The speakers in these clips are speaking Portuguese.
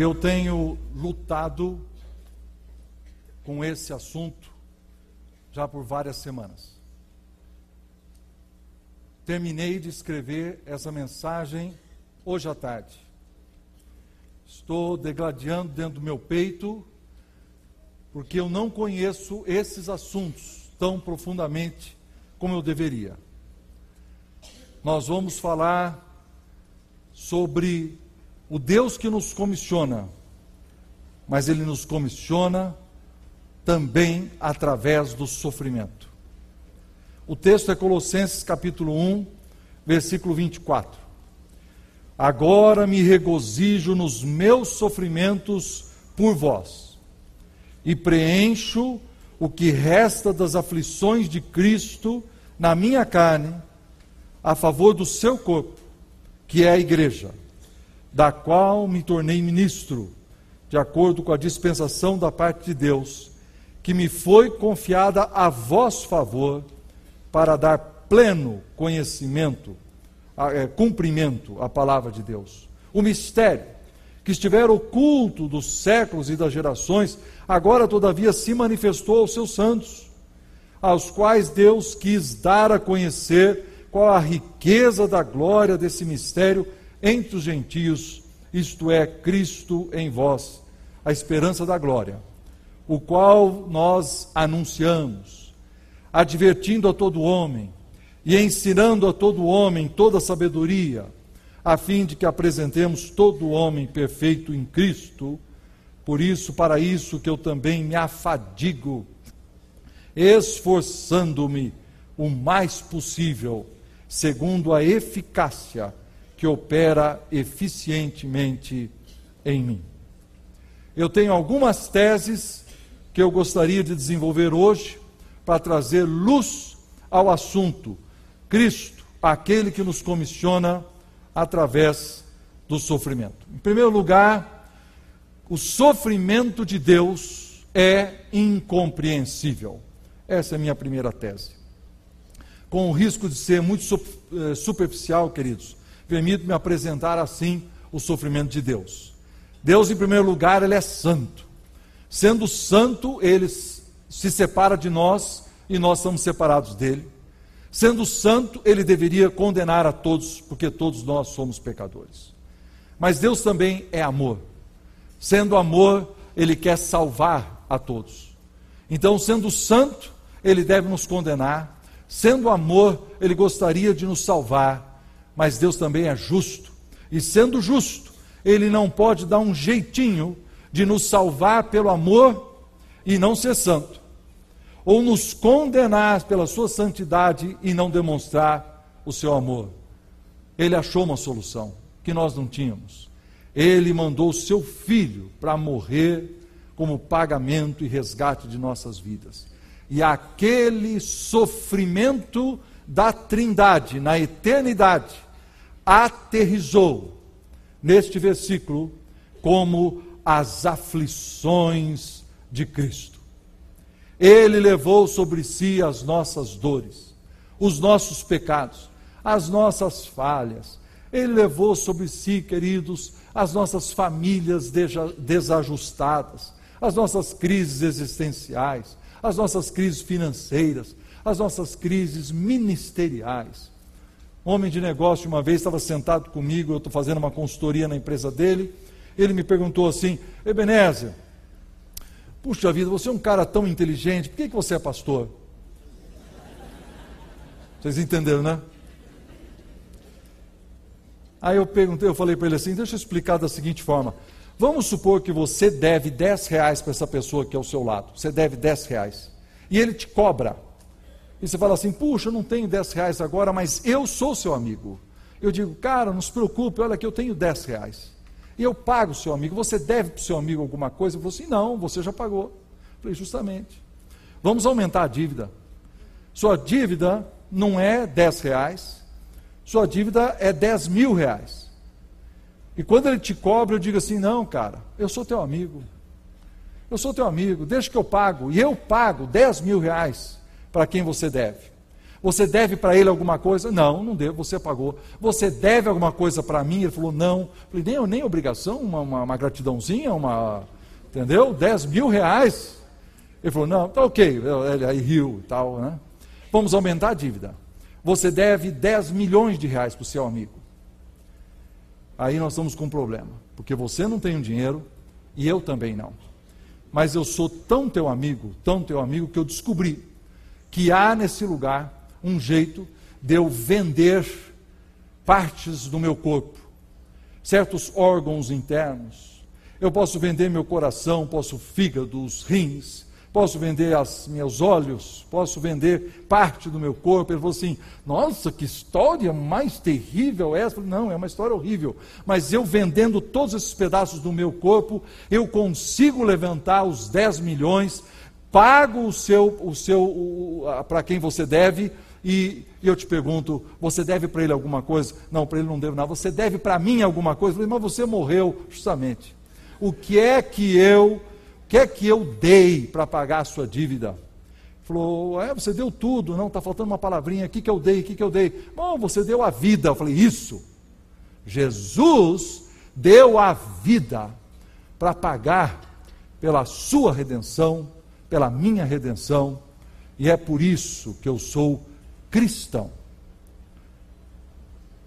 Eu tenho lutado com esse assunto já por várias semanas. Terminei de escrever essa mensagem hoje à tarde. Estou degladiando dentro do meu peito, porque eu não conheço esses assuntos tão profundamente como eu deveria. Nós vamos falar sobre o Deus que nos comissiona, mas Ele nos comissiona também através do sofrimento. O texto é Colossenses capítulo 1, versículo 24. Agora me regozijo nos meus sofrimentos por vós, e preencho o que resta das aflições de Cristo na minha carne, a favor do seu corpo, que é a igreja da qual me tornei ministro, de acordo com a dispensação da parte de Deus, que me foi confiada a vosso favor, para dar pleno conhecimento, é, cumprimento à palavra de Deus. O mistério que estivera oculto dos séculos e das gerações, agora todavia se manifestou aos seus santos, aos quais Deus quis dar a conhecer qual a riqueza da glória desse mistério entre os gentios, isto é, Cristo em vós, a esperança da glória, o qual nós anunciamos, advertindo a todo homem e ensinando a todo homem toda sabedoria, a fim de que apresentemos todo homem perfeito em Cristo. Por isso, para isso que eu também me afadigo, esforçando-me o mais possível, segundo a eficácia que opera eficientemente em mim. Eu tenho algumas teses que eu gostaria de desenvolver hoje para trazer luz ao assunto. Cristo, aquele que nos comissiona através do sofrimento. Em primeiro lugar, o sofrimento de Deus é incompreensível. Essa é a minha primeira tese. Com o risco de ser muito eh, superficial, queridos, Permito-me apresentar assim o sofrimento de Deus. Deus, em primeiro lugar, ele é santo. Sendo santo, ele se separa de nós e nós somos separados dele. Sendo santo, ele deveria condenar a todos, porque todos nós somos pecadores. Mas Deus também é amor. Sendo amor, ele quer salvar a todos. Então, sendo santo, ele deve nos condenar. Sendo amor, ele gostaria de nos salvar mas Deus também é justo. E sendo justo, Ele não pode dar um jeitinho de nos salvar pelo amor e não ser santo, ou nos condenar pela sua santidade e não demonstrar o seu amor. Ele achou uma solução que nós não tínhamos. Ele mandou o seu filho para morrer como pagamento e resgate de nossas vidas. E aquele sofrimento da Trindade na eternidade aterrizou neste versículo como as aflições de Cristo. Ele levou sobre si as nossas dores, os nossos pecados, as nossas falhas. Ele levou sobre si, queridos, as nossas famílias desajustadas, as nossas crises existenciais, as nossas crises financeiras, as nossas crises ministeriais homem de negócio, uma vez estava sentado comigo, eu estou fazendo uma consultoria na empresa dele. Ele me perguntou assim: Ebenezer, puxa vida, você é um cara tão inteligente, por que, que você é pastor? Vocês entenderam, né? Aí eu perguntei, eu falei para ele assim: deixa eu explicar da seguinte forma. Vamos supor que você deve 10 reais para essa pessoa que é ao seu lado. Você deve 10 reais. E ele te cobra e você fala assim: puxa, eu não tenho 10 reais agora, mas eu sou seu amigo. Eu digo, cara, não se preocupe, olha que eu tenho 10 reais. E eu pago o seu amigo. Você deve para o seu amigo alguma coisa? Eu falei assim: não, você já pagou. Eu falei, justamente. Vamos aumentar a dívida. Sua dívida não é 10 reais, sua dívida é 10 mil reais. E quando ele te cobra, eu digo assim: não, cara, eu sou teu amigo. Eu sou teu amigo, deixa que eu pago. E eu pago 10 mil reais para quem você deve. Você deve para ele alguma coisa? Não, não devo, você pagou. Você deve alguma coisa para mim? Ele falou, não. Eu falei, nem, nem obrigação, uma, uma, uma gratidãozinha, uma. Entendeu? 10 mil reais. Ele falou, não, tá ok. Ele aí riu e tal, né? Vamos aumentar a dívida. Você deve 10 milhões de reais para o seu amigo. Aí nós estamos com um problema, porque você não tem o um dinheiro e eu também não. Mas eu sou tão teu amigo, tão teu amigo, que eu descobri que há nesse lugar um jeito de eu vender partes do meu corpo, certos órgãos internos. Eu posso vender meu coração, posso fígado, os rins, posso vender os meus olhos, posso vender parte do meu corpo. Ele falou assim: Nossa, que história mais terrível é essa? Não, é uma história horrível. Mas eu vendendo todos esses pedaços do meu corpo, eu consigo levantar os 10 milhões, pago o seu, o seu para quem você deve. E, e eu te pergunto, você deve para ele alguma coisa? Não, para ele não devo nada. Você deve para mim alguma coisa? Falei, mas você morreu, justamente. O que é que eu que é que eu dei para pagar a sua dívida? Falou, é, você deu tudo, não, está faltando uma palavrinha, o que, que eu dei, o que, que eu dei? Bom, você deu a vida. Eu falei, isso. Jesus deu a vida para pagar pela sua redenção, pela minha redenção, e é por isso que eu sou cristão.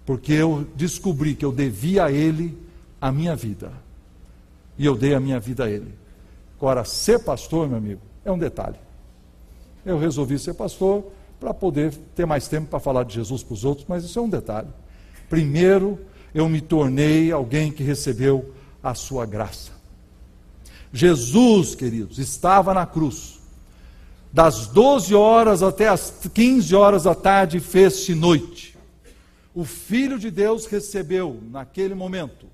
Porque eu descobri que eu devia a Ele a minha vida, e eu dei a minha vida a Ele. Agora, ser pastor, meu amigo, é um detalhe. Eu resolvi ser pastor para poder ter mais tempo para falar de Jesus para os outros, mas isso é um detalhe. Primeiro, eu me tornei alguém que recebeu a sua graça. Jesus, queridos, estava na cruz. Das 12 horas até as 15 horas da tarde fez-se noite. O Filho de Deus recebeu, naquele momento,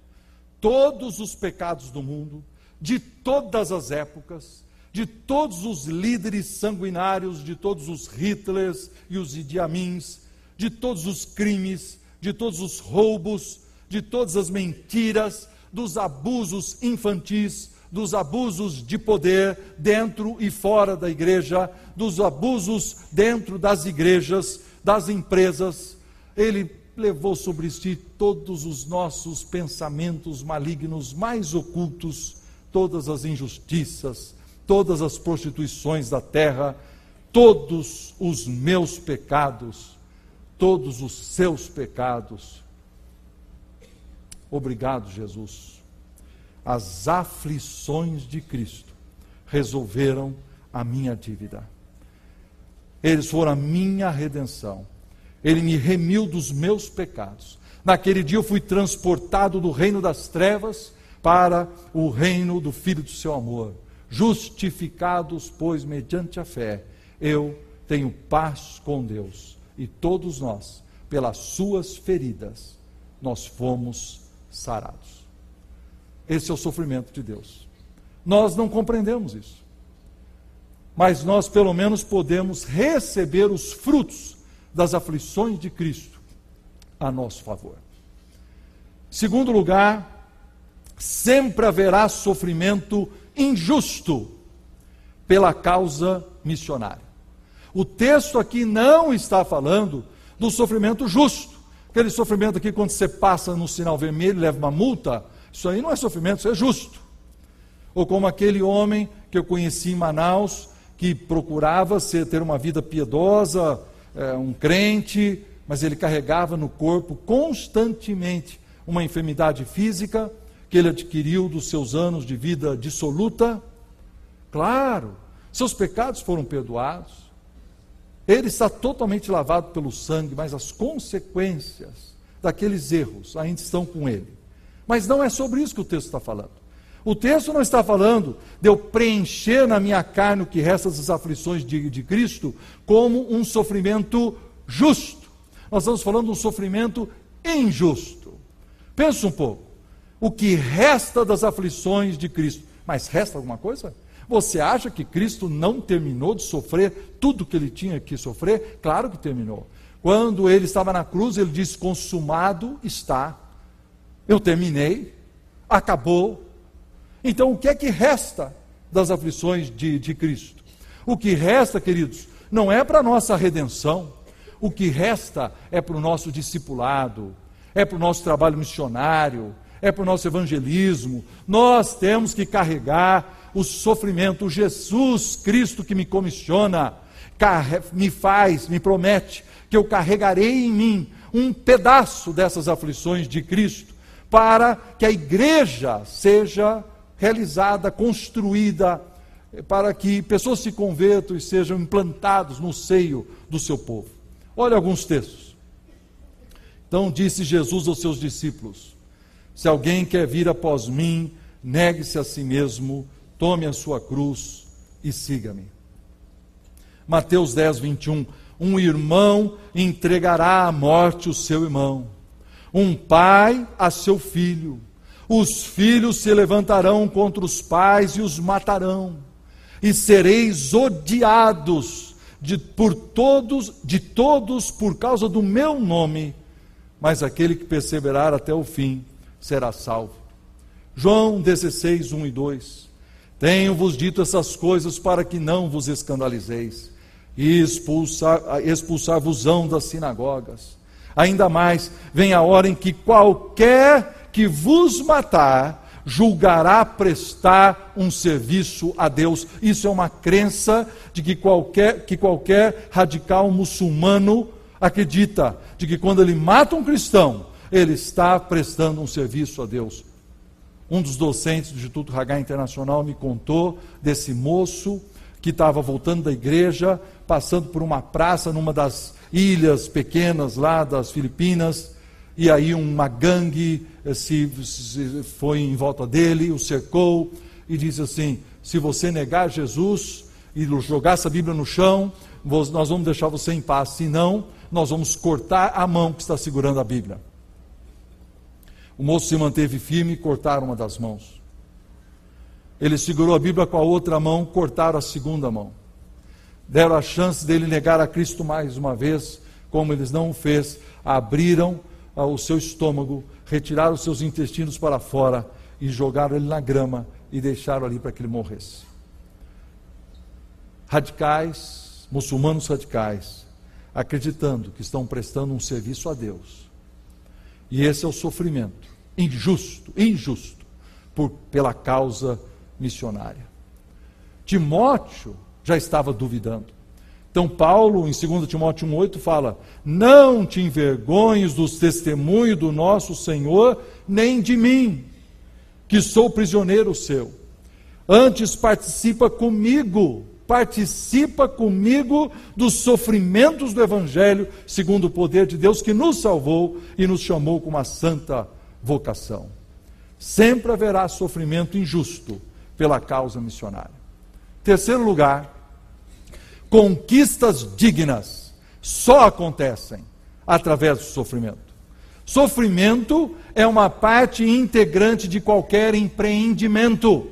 todos os pecados do mundo, de todas as épocas, de todos os líderes sanguinários, de todos os Hitlers e os Idi Amins, de todos os crimes, de todos os roubos, de todas as mentiras, dos abusos infantis, dos abusos de poder dentro e fora da igreja, dos abusos dentro das igrejas, das empresas. Ele levou sobre si todos os nossos pensamentos malignos mais ocultos todas as injustiças, todas as prostituições da terra, todos os meus pecados, todos os seus pecados. Obrigado, Jesus. As aflições de Cristo resolveram a minha dívida. Eles foram a minha redenção. Ele me remiu dos meus pecados. Naquele dia eu fui transportado do reino das trevas para o reino do Filho do seu amor. Justificados, pois, mediante a fé, eu tenho paz com Deus. E todos nós, pelas suas feridas, nós fomos sarados. Esse é o sofrimento de Deus. Nós não compreendemos isso. Mas nós, pelo menos, podemos receber os frutos das aflições de Cristo a nosso favor. Segundo lugar, sempre haverá sofrimento injusto pela causa missionária. O texto aqui não está falando do sofrimento justo. Aquele sofrimento aqui, quando você passa no sinal vermelho, leva uma multa, isso aí não é sofrimento, isso é justo. Ou como aquele homem que eu conheci em Manaus, que procurava ser, ter uma vida piedosa, é, um crente, mas ele carregava no corpo constantemente uma enfermidade física, que ele adquiriu dos seus anos de vida dissoluta? Claro, seus pecados foram perdoados. Ele está totalmente lavado pelo sangue, mas as consequências daqueles erros ainda estão com ele. Mas não é sobre isso que o texto está falando. O texto não está falando de eu preencher na minha carne o que resta das aflições de, de Cristo como um sofrimento justo. Nós estamos falando de um sofrimento injusto. Pensa um pouco o que resta das aflições de Cristo. Mas resta alguma coisa? Você acha que Cristo não terminou de sofrer tudo que ele tinha que sofrer? Claro que terminou. Quando ele estava na cruz, ele disse: Consumado está. Eu terminei, acabou. Então, o que é que resta das aflições de, de Cristo? O que resta, queridos, não é para nossa redenção. o que resta é para o nosso discipulado, é para o nosso trabalho missionário, é para o nosso evangelismo. Nós temos que carregar o sofrimento. O Jesus Cristo que me comissiona, me faz, me promete que eu carregarei em mim um pedaço dessas aflições de Cristo, para que a igreja seja realizada, construída, para que pessoas se convertam e sejam implantados no seio do seu povo. Olha alguns textos. Então disse Jesus aos seus discípulos: Se alguém quer vir após mim, negue-se a si mesmo, tome a sua cruz e siga-me. Mateus 10, 21. Um irmão entregará à morte o seu irmão, um pai a seu filho. Os filhos se levantarão contra os pais e os matarão e sereis odiados de, por todos, de todos por causa do meu nome, mas aquele que perseverar até o fim será salvo. João 16, 1 e 2. Tenho-vos dito essas coisas para que não vos escandalizeis, e expulsar-vos-ão das sinagogas. Ainda mais, vem a hora em que qualquer que vos matar, julgará prestar um serviço a Deus. Isso é uma crença de que qualquer, que qualquer radical muçulmano acredita, de que quando ele mata um cristão, ele está prestando um serviço a Deus. Um dos docentes do Instituto Hagai Internacional me contou desse moço que estava voltando da igreja, passando por uma praça numa das ilhas pequenas lá das Filipinas, e aí uma gangue eh, se, se foi em volta dele, o cercou e disse assim: se você negar Jesus e jogar essa Bíblia no chão, nós vamos deixar você em paz, senão nós vamos cortar a mão que está segurando a Bíblia. O moço se manteve firme e cortaram uma das mãos. Ele segurou a Bíblia com a outra mão, cortaram a segunda mão. Deram a chance dele negar a Cristo mais uma vez, como eles não o fez, abriram o seu estômago, retiraram os seus intestinos para fora e jogaram ele na grama e deixaram ali para que ele morresse. Radicais, muçulmanos radicais, acreditando que estão prestando um serviço a Deus. E esse é o sofrimento injusto, injusto, por, pela causa missionária. Timóteo já estava duvidando. Então, Paulo, em 2 Timóteo 1,8, fala: Não te envergonhes dos testemunhos do nosso Senhor, nem de mim, que sou prisioneiro seu. Antes participa comigo, participa comigo dos sofrimentos do Evangelho, segundo o poder de Deus que nos salvou e nos chamou com uma santa vocação. Sempre haverá sofrimento injusto pela causa missionária. Terceiro lugar, Conquistas dignas só acontecem através do sofrimento. Sofrimento é uma parte integrante de qualquer empreendimento.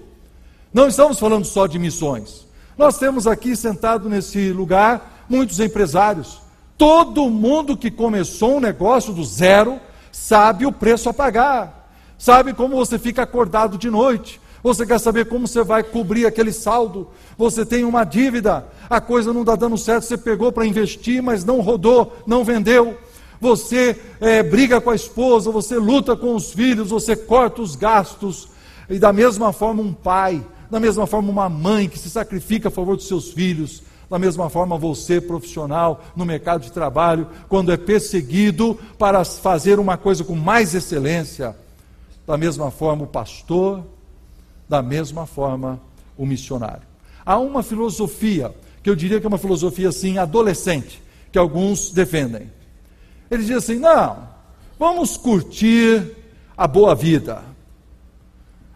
Não estamos falando só de missões. Nós temos aqui sentado nesse lugar muitos empresários. Todo mundo que começou um negócio do zero sabe o preço a pagar, sabe como você fica acordado de noite, você quer saber como você vai cobrir aquele saldo? Você tem uma dívida, a coisa não está dando certo, você pegou para investir, mas não rodou, não vendeu. Você é, briga com a esposa, você luta com os filhos, você corta os gastos. E da mesma forma, um pai, da mesma forma, uma mãe que se sacrifica a favor dos seus filhos, da mesma forma, você, profissional, no mercado de trabalho, quando é perseguido para fazer uma coisa com mais excelência, da mesma forma, o pastor, da mesma forma o missionário. Há uma filosofia, que eu diria que é uma filosofia assim, adolescente, que alguns defendem. Eles dizem assim: não, vamos curtir a boa vida.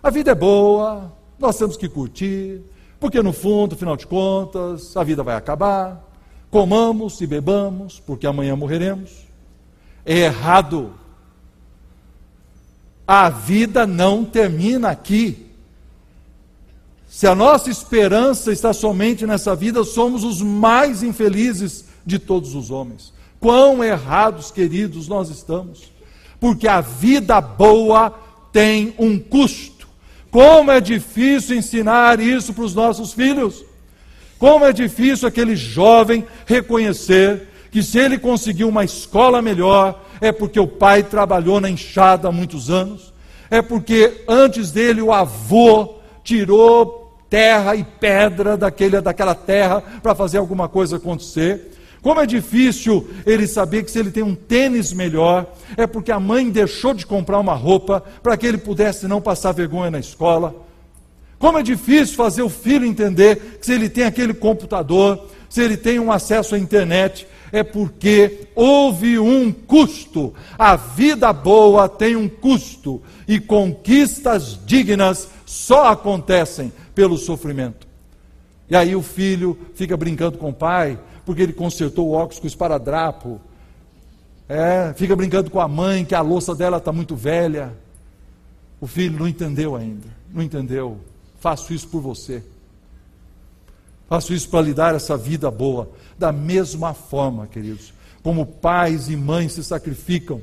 A vida é boa, nós temos que curtir, porque no fundo, afinal de contas, a vida vai acabar. Comamos e bebamos, porque amanhã morreremos. É errado. A vida não termina aqui. Se a nossa esperança está somente nessa vida, somos os mais infelizes de todos os homens. Quão errados, queridos, nós estamos. Porque a vida boa tem um custo. Como é difícil ensinar isso para os nossos filhos. Como é difícil aquele jovem reconhecer que se ele conseguiu uma escola melhor, é porque o pai trabalhou na enxada há muitos anos, é porque antes dele o avô tirou terra e pedra daquele, daquela terra para fazer alguma coisa acontecer. Como é difícil ele saber que se ele tem um tênis melhor, é porque a mãe deixou de comprar uma roupa para que ele pudesse não passar vergonha na escola. Como é difícil fazer o filho entender que se ele tem aquele computador, se ele tem um acesso à internet, é porque houve um custo. A vida boa tem um custo e conquistas dignas só acontecem pelo sofrimento. E aí o filho fica brincando com o pai, porque ele consertou o óculos com esparadrapo. É, fica brincando com a mãe, que a louça dela está muito velha. O filho não entendeu ainda, não entendeu. Faço isso por você. Faço isso para lhe dar essa vida boa. Da mesma forma, queridos, como pais e mães se sacrificam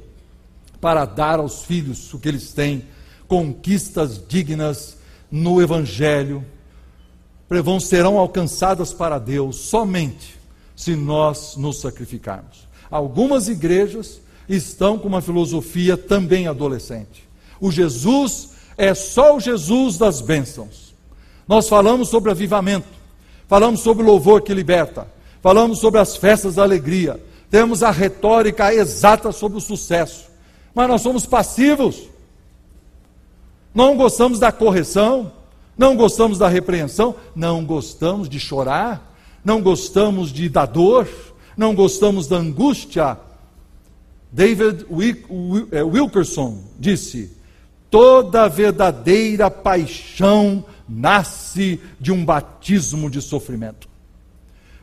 para dar aos filhos o que eles têm, conquistas dignas no Evangelho, serão alcançadas para Deus somente se nós nos sacrificarmos. Algumas igrejas estão com uma filosofia também adolescente. O Jesus é só o Jesus das bênçãos. Nós falamos sobre avivamento, falamos sobre louvor que liberta, falamos sobre as festas da alegria, temos a retórica exata sobre o sucesso, mas nós somos passivos. Não gostamos da correção, não gostamos da repreensão, não gostamos de chorar, não gostamos de da dor, não gostamos da angústia. David é, Wilkerson disse: toda verdadeira paixão nasce de um batismo de sofrimento.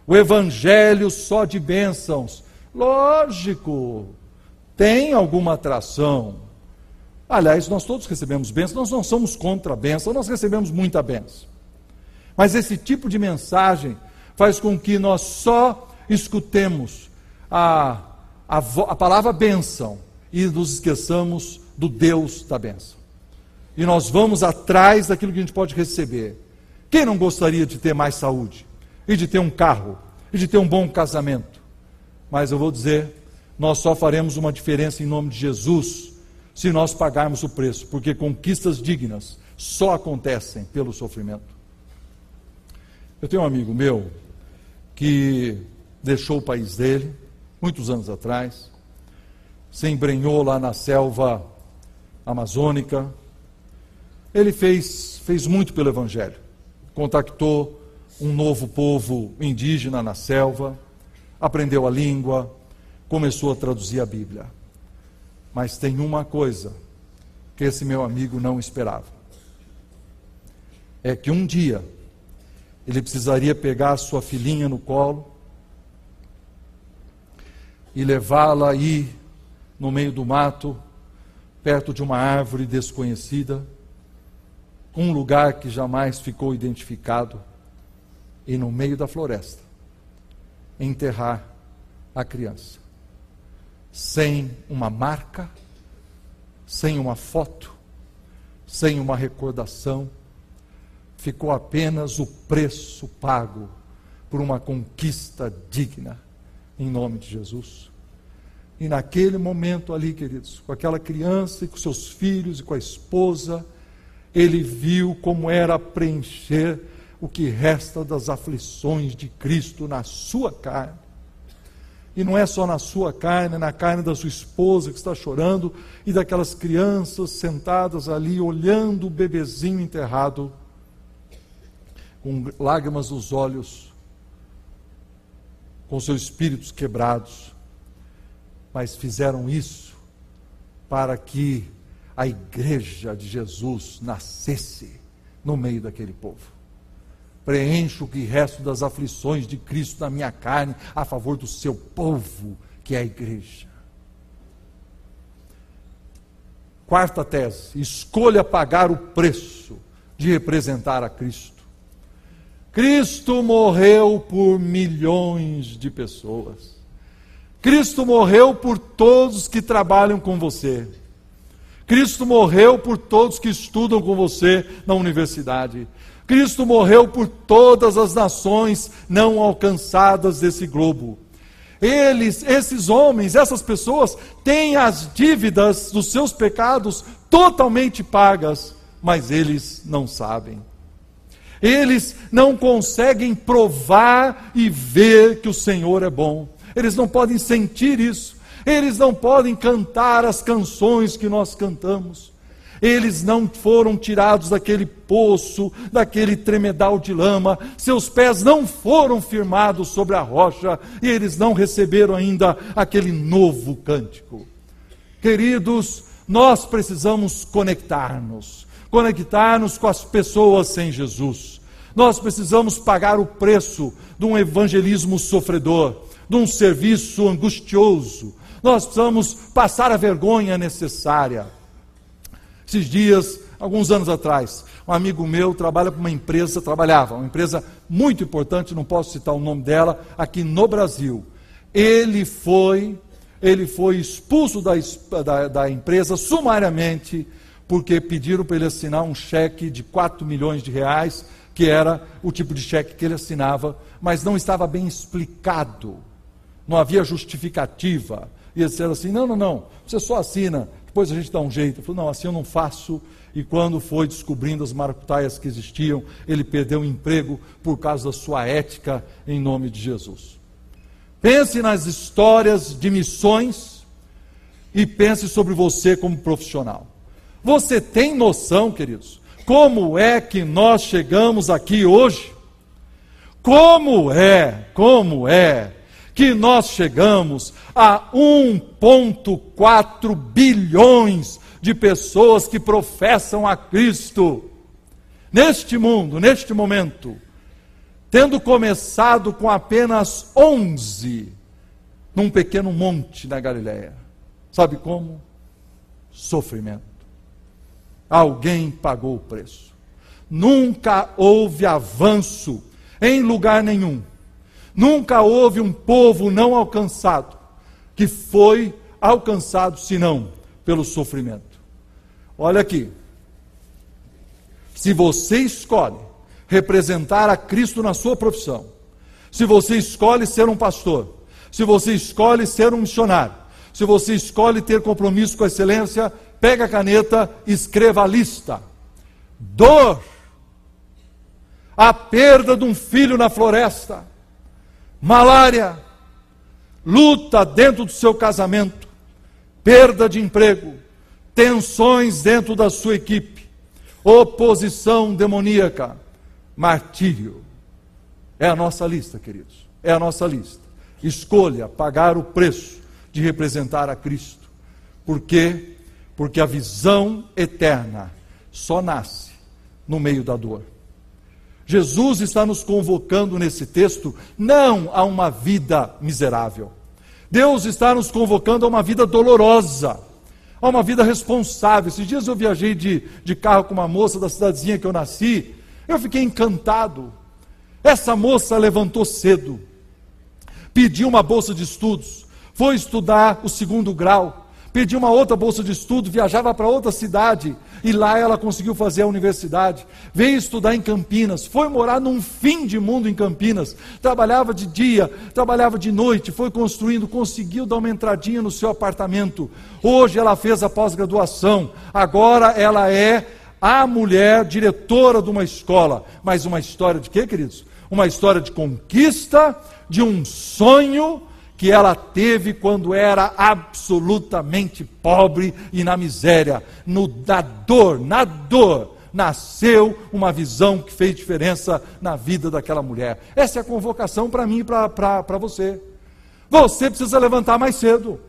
O evangelho só de bênçãos, lógico, tem alguma atração. Aliás, nós todos recebemos bênçãos, nós não somos contra a bênção, nós recebemos muita bênção. Mas esse tipo de mensagem faz com que nós só escutemos a, a, a palavra bênção e nos esqueçamos do Deus da bênção. E nós vamos atrás daquilo que a gente pode receber. Quem não gostaria de ter mais saúde? E de ter um carro? E de ter um bom casamento? Mas eu vou dizer, nós só faremos uma diferença em nome de Jesus se nós pagarmos o preço, porque conquistas dignas só acontecem pelo sofrimento. Eu tenho um amigo meu que deixou o país dele, muitos anos atrás, se embrenhou lá na selva amazônica. Ele fez, fez muito pelo Evangelho. Contactou um novo povo indígena na selva, aprendeu a língua, começou a traduzir a Bíblia. Mas tem uma coisa que esse meu amigo não esperava: é que um dia ele precisaria pegar sua filhinha no colo e levá-la aí no meio do mato, perto de uma árvore desconhecida, um lugar que jamais ficou identificado, e no meio da floresta, enterrar a criança, sem uma marca, sem uma foto, sem uma recordação ficou apenas o preço pago por uma conquista digna, em nome de Jesus. E naquele momento ali, queridos, com aquela criança e com seus filhos e com a esposa, ele viu como era preencher o que resta das aflições de Cristo na sua carne. E não é só na sua carne, é na carne da sua esposa que está chorando e daquelas crianças sentadas ali olhando o bebezinho enterrado com lágrimas nos olhos, com seus espíritos quebrados, mas fizeram isso para que a igreja de Jesus nascesse no meio daquele povo. Preencho o que resta das aflições de Cristo na minha carne a favor do seu povo, que é a igreja. Quarta tese: escolha pagar o preço de representar a Cristo. Cristo morreu por milhões de pessoas. Cristo morreu por todos que trabalham com você. Cristo morreu por todos que estudam com você na universidade. Cristo morreu por todas as nações não alcançadas desse globo. Eles, esses homens, essas pessoas, têm as dívidas dos seus pecados totalmente pagas, mas eles não sabem. Eles não conseguem provar e ver que o Senhor é bom. Eles não podem sentir isso. Eles não podem cantar as canções que nós cantamos. Eles não foram tirados daquele poço, daquele tremedal de lama, seus pés não foram firmados sobre a rocha e eles não receberam ainda aquele novo cântico. Queridos, nós precisamos conectar-nos, conectar-nos com as pessoas sem Jesus. Nós precisamos pagar o preço de um evangelismo sofredor, de um serviço angustioso. Nós precisamos passar a vergonha necessária. Esses dias, alguns anos atrás, um amigo meu trabalha para uma empresa, trabalhava, uma empresa muito importante, não posso citar o nome dela, aqui no Brasil. Ele foi, ele foi expulso da, da, da empresa sumariamente, porque pediram para ele assinar um cheque de 4 milhões de reais, que era o tipo de cheque que ele assinava, mas não estava bem explicado, não havia justificativa. E eles disseram assim: não, não, não, você só assina depois a gente dá um jeito. Ele falou, não, assim eu não faço. E quando foi descobrindo as maracutaias que existiam, ele perdeu o emprego por causa da sua ética em nome de Jesus. Pense nas histórias de missões e pense sobre você como profissional. Você tem noção, queridos, como é que nós chegamos aqui hoje? Como é, como é que nós chegamos a 1,4 bilhões de pessoas que professam a Cristo. Neste mundo, neste momento, tendo começado com apenas 11 num pequeno monte na Galiléia. Sabe como? Sofrimento. Alguém pagou o preço. Nunca houve avanço em lugar nenhum Nunca houve um povo não alcançado que foi alcançado senão pelo sofrimento. Olha aqui. Se você escolhe representar a Cristo na sua profissão, se você escolhe ser um pastor, se você escolhe ser um missionário, se você escolhe ter compromisso com a excelência, pega a caneta escreva a lista. Dor, a perda de um filho na floresta, malária, luta dentro do seu casamento, perda de emprego, tensões dentro da sua equipe, oposição demoníaca, martírio. É a nossa lista, queridos. É a nossa lista. Escolha pagar o preço de representar a Cristo. Por quê? Porque a visão eterna só nasce no meio da dor. Jesus está nos convocando nesse texto não a uma vida miserável. Deus está nos convocando a uma vida dolorosa, a uma vida responsável. Esses dias eu viajei de, de carro com uma moça da cidadezinha que eu nasci, eu fiquei encantado. Essa moça levantou cedo, pediu uma bolsa de estudos, foi estudar o segundo grau, pediu uma outra bolsa de estudo, viajava para outra cidade e lá ela conseguiu fazer a universidade. Veio estudar em Campinas, foi morar num fim de mundo em Campinas. Trabalhava de dia, trabalhava de noite, foi construindo, conseguiu dar uma entradinha no seu apartamento. Hoje ela fez a pós-graduação, agora ela é a mulher diretora de uma escola. Mas uma história de quê, queridos? Uma história de conquista, de um sonho que ela teve quando era absolutamente pobre e na miséria. No, da dor, na dor, nasceu uma visão que fez diferença na vida daquela mulher. Essa é a convocação para mim e para você. Você precisa levantar mais cedo.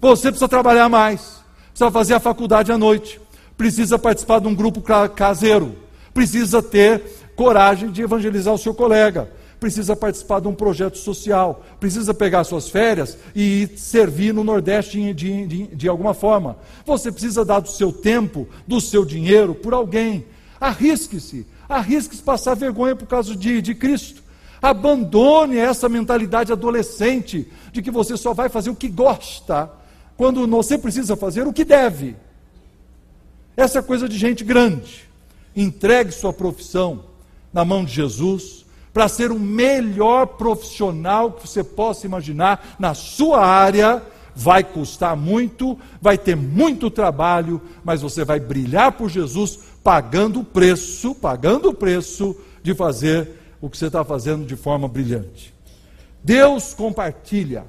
Você precisa trabalhar mais. Precisa fazer a faculdade à noite. Precisa participar de um grupo caseiro. Precisa ter coragem de evangelizar o seu colega precisa participar de um projeto social, precisa pegar suas férias e servir no Nordeste de, de, de alguma forma. Você precisa dar do seu tempo, do seu dinheiro por alguém. Arrisque-se, arrisque-se passar vergonha por causa de, de Cristo. Abandone essa mentalidade adolescente de que você só vai fazer o que gosta, quando você precisa fazer o que deve. Essa é coisa de gente grande. Entregue sua profissão na mão de Jesus para ser o melhor profissional que você possa imaginar na sua área, vai custar muito, vai ter muito trabalho, mas você vai brilhar por Jesus pagando o preço, pagando o preço de fazer o que você está fazendo de forma brilhante. Deus compartilha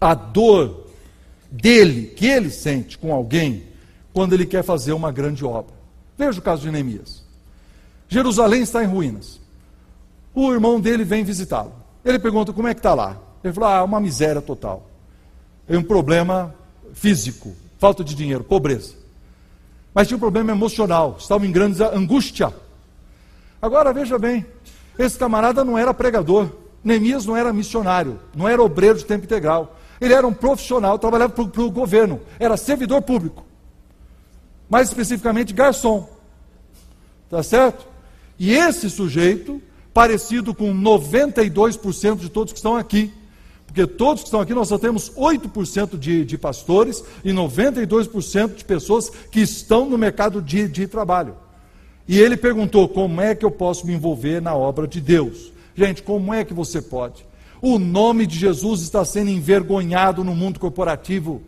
a dor dele, que ele sente com alguém, quando ele quer fazer uma grande obra. Veja o caso de Neemias. Jerusalém está em ruínas. O irmão dele vem visitá-lo. Ele pergunta como é que está lá. Ele falou: Ah, uma miséria total. É um problema físico, falta de dinheiro, pobreza. Mas tinha um problema emocional, estava em grande angústia. Agora veja bem, esse camarada não era pregador, Neemias não era missionário, não era obreiro de tempo integral. Ele era um profissional, trabalhava para o governo, era servidor público. Mais especificamente, garçom. Tá certo? E esse sujeito, parecido com 92% de todos que estão aqui, porque todos que estão aqui, nós só temos 8% de, de pastores e 92% de pessoas que estão no mercado de, de trabalho. E ele perguntou: como é que eu posso me envolver na obra de Deus? Gente, como é que você pode? O nome de Jesus está sendo envergonhado no mundo corporativo.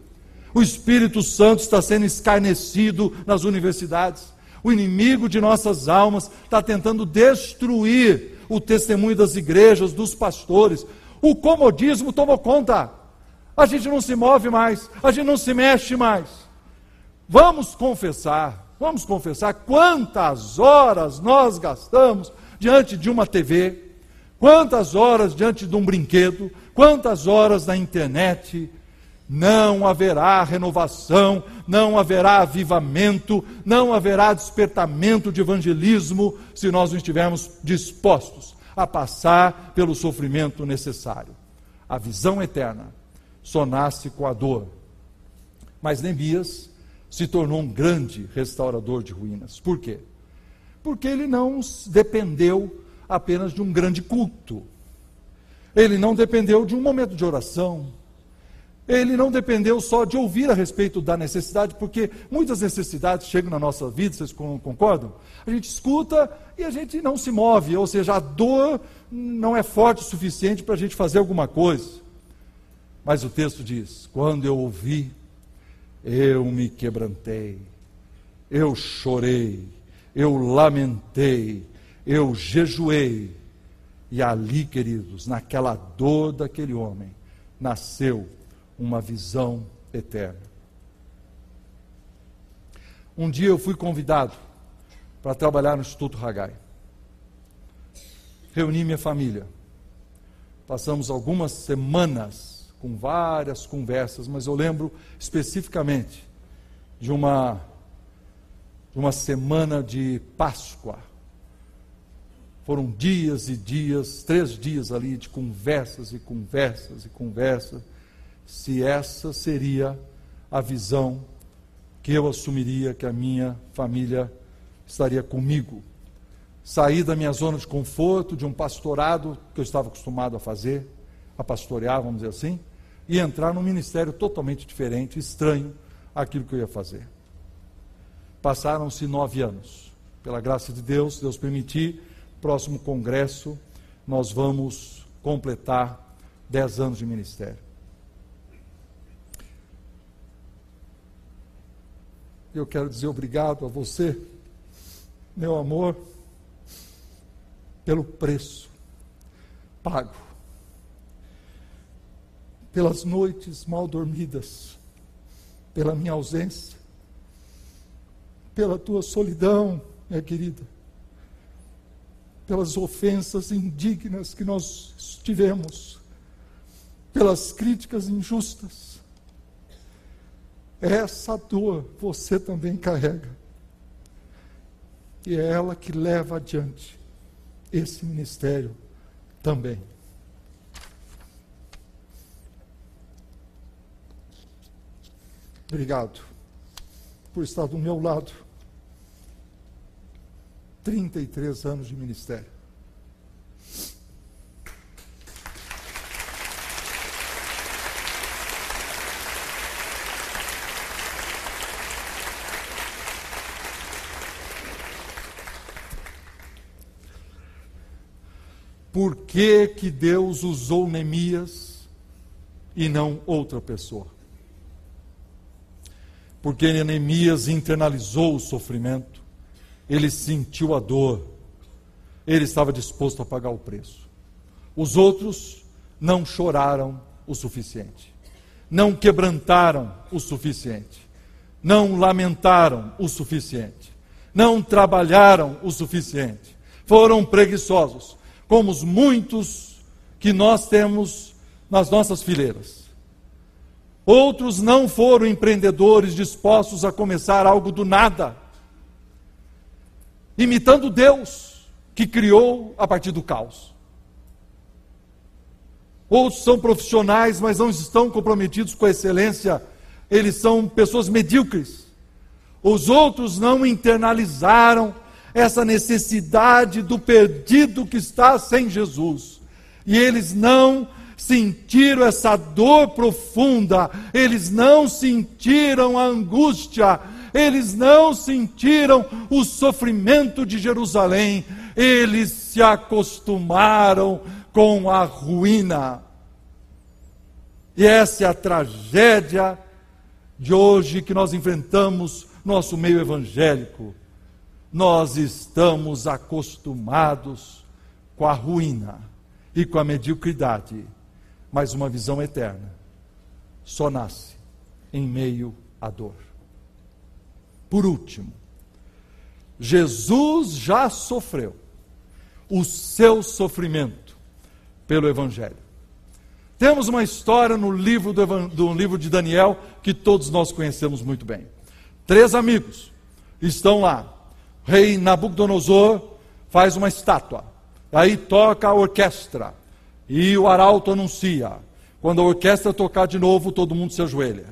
O Espírito Santo está sendo escarnecido nas universidades. O inimigo de nossas almas está tentando destruir o testemunho das igrejas, dos pastores. O comodismo tomou conta. A gente não se move mais, a gente não se mexe mais. Vamos confessar, vamos confessar quantas horas nós gastamos diante de uma TV, quantas horas diante de um brinquedo, quantas horas na internet. Não haverá renovação, não haverá avivamento, não haverá despertamento de evangelismo se nós não estivermos dispostos a passar pelo sofrimento necessário. A visão eterna só nasce com a dor. Mas Neemias se tornou um grande restaurador de ruínas. Por quê? Porque ele não dependeu apenas de um grande culto. Ele não dependeu de um momento de oração, ele não dependeu só de ouvir a respeito da necessidade, porque muitas necessidades chegam na nossa vida, vocês concordam? A gente escuta e a gente não se move, ou seja, a dor não é forte o suficiente para a gente fazer alguma coisa. Mas o texto diz: quando eu ouvi, eu me quebrantei, eu chorei, eu lamentei, eu jejuei. E ali, queridos, naquela dor daquele homem, nasceu uma visão eterna. Um dia eu fui convidado para trabalhar no Instituto Hagai. Reuni minha família. Passamos algumas semanas com várias conversas, mas eu lembro especificamente de uma de uma semana de Páscoa. Foram dias e dias, três dias ali de conversas e conversas e conversas se essa seria a visão que eu assumiria que a minha família estaria comigo. Sair da minha zona de conforto, de um pastorado que eu estava acostumado a fazer, a pastorear, vamos dizer assim, e entrar num ministério totalmente diferente, estranho àquilo que eu ia fazer. Passaram-se nove anos. Pela graça de Deus, Deus permitir, próximo congresso, nós vamos completar dez anos de ministério. Eu quero dizer obrigado a você, meu amor, pelo preço pago, pelas noites mal dormidas, pela minha ausência, pela tua solidão, minha querida, pelas ofensas indignas que nós tivemos, pelas críticas injustas essa dor você também carrega. E é ela que leva adiante esse ministério também. Obrigado por estar do meu lado. 33 anos de ministério. Por que, que Deus usou Neemias e não outra pessoa. Porque Neemias internalizou o sofrimento, ele sentiu a dor, ele estava disposto a pagar o preço. Os outros não choraram o suficiente, não quebrantaram o suficiente, não lamentaram o suficiente, não trabalharam o suficiente, foram preguiçosos, como os muitos que nós temos nas nossas fileiras. Outros não foram empreendedores dispostos a começar algo do nada, imitando Deus que criou a partir do caos. Outros são profissionais, mas não estão comprometidos com a excelência, eles são pessoas medíocres. Os outros não internalizaram essa necessidade do perdido que está sem Jesus. E eles não sentiram essa dor profunda, eles não sentiram a angústia, eles não sentiram o sofrimento de Jerusalém, eles se acostumaram com a ruína. E essa é a tragédia de hoje que nós enfrentamos nosso meio evangélico. Nós estamos acostumados com a ruína e com a mediocridade, mas uma visão eterna só nasce em meio à dor. Por último, Jesus já sofreu o seu sofrimento pelo Evangelho. Temos uma história no livro do, do livro de Daniel que todos nós conhecemos muito bem. Três amigos estão lá. Rei Nabucodonosor faz uma estátua. Aí toca a orquestra. E o arauto anuncia. Quando a orquestra tocar de novo, todo mundo se ajoelha.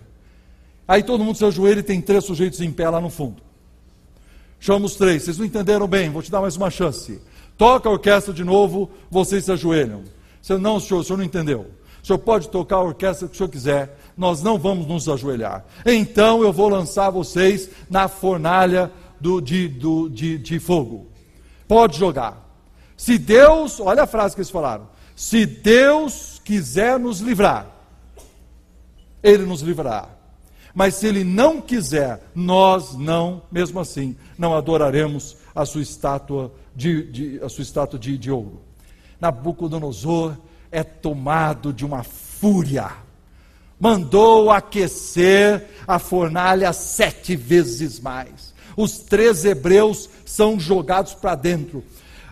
Aí todo mundo se ajoelha e tem três sujeitos em pé lá no fundo. Chama os três. Vocês não entenderam bem, vou te dar mais uma chance. Toca a orquestra de novo, vocês se ajoelham. Senhor, não, senhor, o senhor não entendeu. O senhor pode tocar a orquestra que o senhor quiser, nós não vamos nos ajoelhar. Então eu vou lançar vocês na fornalha do, de, do, de, de fogo. Pode jogar. Se Deus, olha a frase que eles falaram: se Deus quiser nos livrar, Ele nos livrará. Mas se Ele não quiser, nós não, mesmo assim, não adoraremos a sua estátua de, de a sua estátua de, de ouro. Nabucodonosor é tomado de uma fúria. Mandou aquecer a fornalha sete vezes mais. Os três hebreus são jogados para dentro.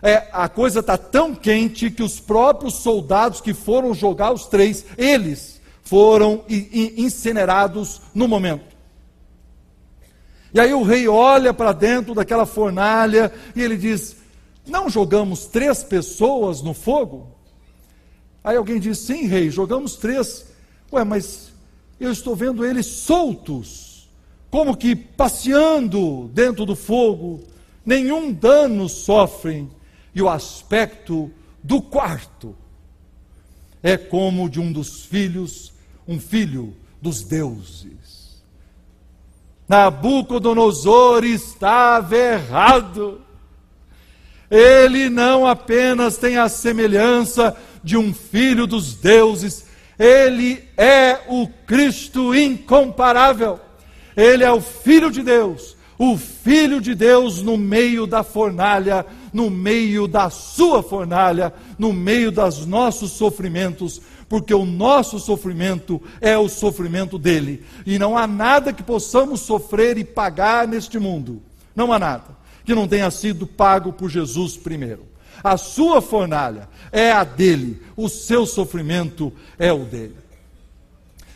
É, a coisa está tão quente que os próprios soldados que foram jogar os três, eles foram incinerados no momento. E aí o rei olha para dentro daquela fornalha e ele diz: não jogamos três pessoas no fogo? Aí alguém diz: Sim, rei, jogamos três. Ué, mas eu estou vendo eles soltos, como que passeando dentro do fogo, nenhum dano sofrem, e o aspecto do quarto é como de um dos filhos, um filho dos deuses. Nabucodonosor estava errado ele não apenas tem a semelhança de um filho dos deuses, ele é o Cristo incomparável. Ele é o Filho de Deus, o Filho de Deus no meio da fornalha, no meio da sua fornalha, no meio dos nossos sofrimentos, porque o nosso sofrimento é o sofrimento dele. E não há nada que possamos sofrer e pagar neste mundo. Não há nada que não tenha sido pago por Jesus primeiro. A sua fornalha é a dele, o seu sofrimento é o dele.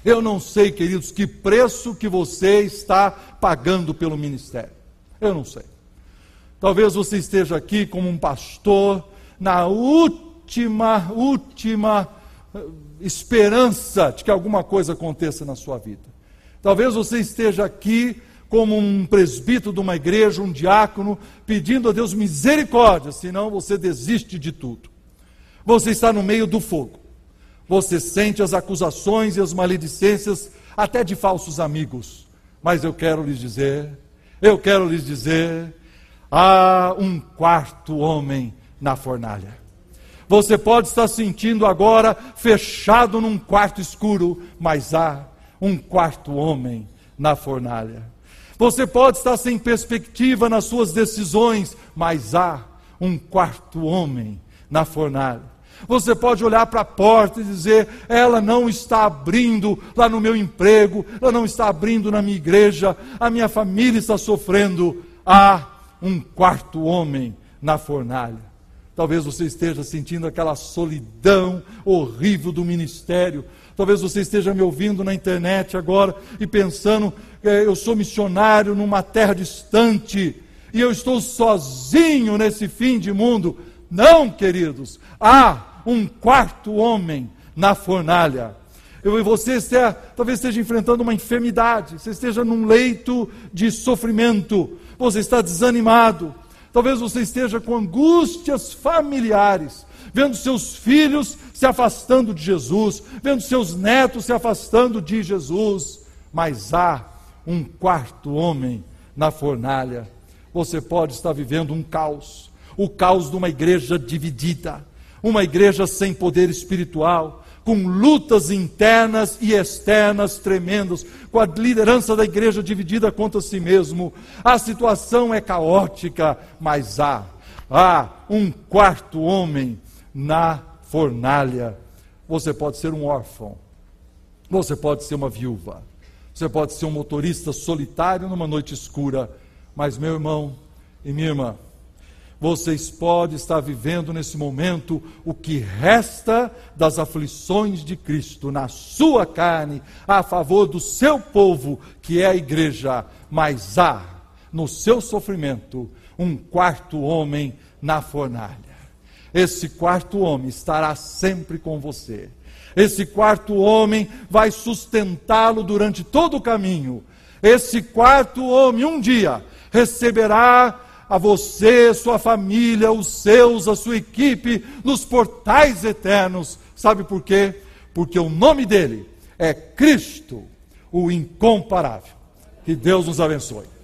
Eu não sei, queridos, que preço que você está pagando pelo ministério. Eu não sei. Talvez você esteja aqui como um pastor na última, última eh, esperança de que alguma coisa aconteça na sua vida. Talvez você esteja aqui como um presbítero de uma igreja, um diácono, pedindo a Deus misericórdia, senão você desiste de tudo. Você está no meio do fogo. Você sente as acusações e as maledicências até de falsos amigos. Mas eu quero lhes dizer, eu quero lhes dizer, há um quarto homem na fornalha. Você pode estar sentindo agora fechado num quarto escuro, mas há um quarto homem na fornalha. Você pode estar sem perspectiva nas suas decisões, mas há um quarto homem na fornalha. Você pode olhar para a porta e dizer: ela não está abrindo lá no meu emprego, ela não está abrindo na minha igreja, a minha família está sofrendo. Há um quarto homem na fornalha. Talvez você esteja sentindo aquela solidão horrível do ministério. Talvez você esteja me ouvindo na internet agora e pensando: eu sou missionário numa terra distante e eu estou sozinho nesse fim de mundo. Não, queridos, há um quarto homem na fornalha. Eu e você esteja, talvez esteja enfrentando uma enfermidade, você esteja num leito de sofrimento, você está desanimado, talvez você esteja com angústias familiares, vendo seus filhos se afastando de Jesus, vendo seus netos se afastando de Jesus, mas há um quarto homem na fornalha. Você pode estar vivendo um caos, o caos de uma igreja dividida, uma igreja sem poder espiritual, com lutas internas e externas tremendas, com a liderança da igreja dividida contra si mesmo. A situação é caótica, mas há, há um quarto homem na fornalha. Você pode ser um órfão, você pode ser uma viúva, você pode ser um motorista solitário numa noite escura, mas meu irmão e minha irmã, vocês podem estar vivendo nesse momento o que resta das aflições de Cristo na sua carne, a favor do seu povo, que é a igreja, mas há no seu sofrimento um quarto homem na fornalha. Esse quarto homem estará sempre com você. Esse quarto homem vai sustentá-lo durante todo o caminho. Esse quarto homem, um dia, receberá a você, sua família, os seus, a sua equipe, nos portais eternos. Sabe por quê? Porque o nome dele é Cristo, o incomparável. Que Deus nos abençoe.